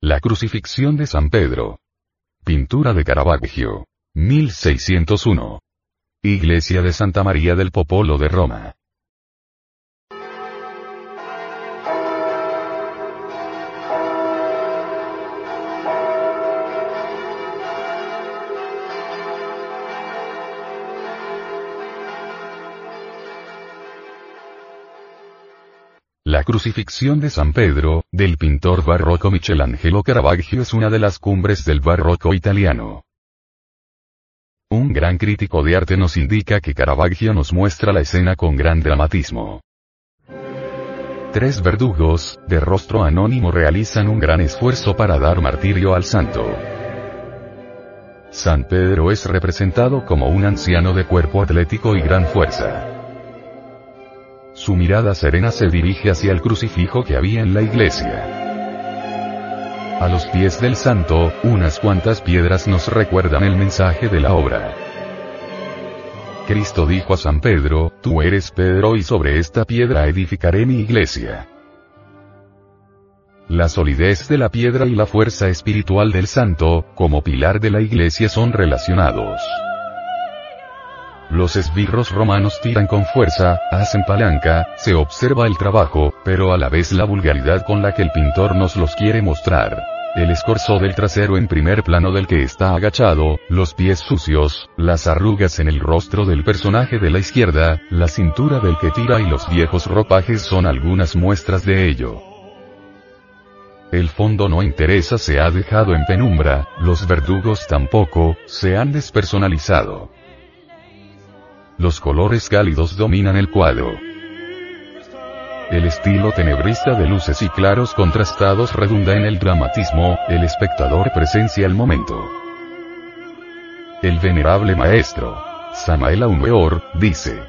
La crucifixión de San Pedro. Pintura de Caravaggio. 1601. Iglesia de Santa María del Popolo de Roma. La crucifixión de San Pedro, del pintor barroco Michelangelo Caravaggio es una de las cumbres del barroco italiano. Un gran crítico de arte nos indica que Caravaggio nos muestra la escena con gran dramatismo. Tres verdugos, de rostro anónimo realizan un gran esfuerzo para dar martirio al santo. San Pedro es representado como un anciano de cuerpo atlético y gran fuerza. Su mirada serena se dirige hacia el crucifijo que había en la iglesia. A los pies del santo, unas cuantas piedras nos recuerdan el mensaje de la obra. Cristo dijo a San Pedro, Tú eres Pedro y sobre esta piedra edificaré mi iglesia. La solidez de la piedra y la fuerza espiritual del santo, como pilar de la iglesia son relacionados. Los esbirros romanos tiran con fuerza, hacen palanca, se observa el trabajo, pero a la vez la vulgaridad con la que el pintor nos los quiere mostrar. El escorzo del trasero en primer plano del que está agachado, los pies sucios, las arrugas en el rostro del personaje de la izquierda, la cintura del que tira y los viejos ropajes son algunas muestras de ello. El fondo no interesa se ha dejado en penumbra, los verdugos tampoco, se han despersonalizado. Los colores cálidos dominan el cuadro. El estilo tenebrista de luces y claros contrastados redunda en el dramatismo, el espectador presencia el momento. El venerable maestro, Samael Aumeor, dice.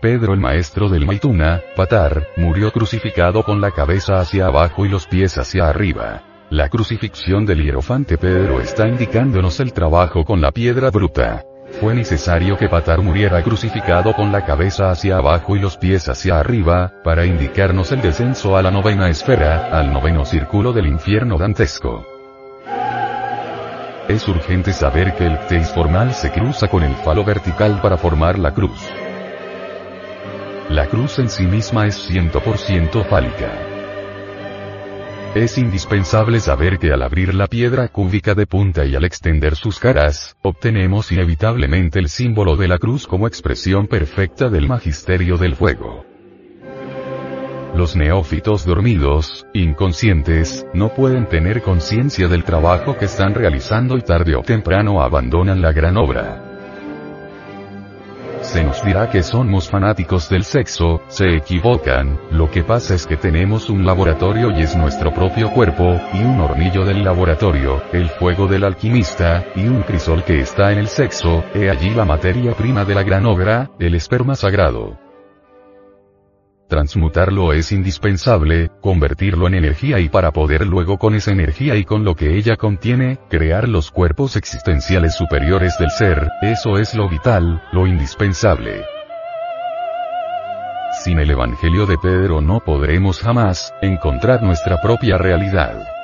Pedro el maestro del Maituna, Patar, murió crucificado con la cabeza hacia abajo y los pies hacia arriba. La crucifixión del hierofante Pedro está indicándonos el trabajo con la piedra bruta. Fue necesario que Patar muriera crucificado con la cabeza hacia abajo y los pies hacia arriba, para indicarnos el descenso a la novena esfera, al noveno círculo del infierno dantesco. Es urgente saber que el teis formal se cruza con el falo vertical para formar la cruz. La cruz en sí misma es 100% fálica. Es indispensable saber que al abrir la piedra cúbica de punta y al extender sus caras, obtenemos inevitablemente el símbolo de la cruz como expresión perfecta del magisterio del fuego. Los neófitos dormidos, inconscientes, no pueden tener conciencia del trabajo que están realizando y tarde o temprano abandonan la gran obra. Se nos dirá que somos fanáticos del sexo, se equivocan, lo que pasa es que tenemos un laboratorio y es nuestro propio cuerpo, y un hornillo del laboratorio, el fuego del alquimista, y un crisol que está en el sexo, he allí la materia prima de la gran obra, el esperma sagrado. Transmutarlo es indispensable, convertirlo en energía y para poder luego con esa energía y con lo que ella contiene, crear los cuerpos existenciales superiores del ser, eso es lo vital, lo indispensable. Sin el Evangelio de Pedro no podremos jamás, encontrar nuestra propia realidad.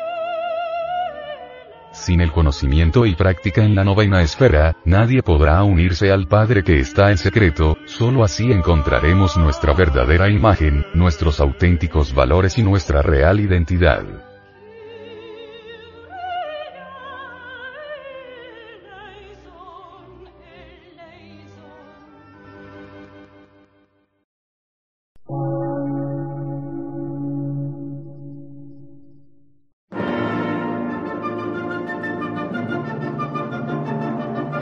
Sin el conocimiento y práctica en la novena esfera, nadie podrá unirse al Padre que está en secreto, solo así encontraremos nuestra verdadera imagen, nuestros auténticos valores y nuestra real identidad.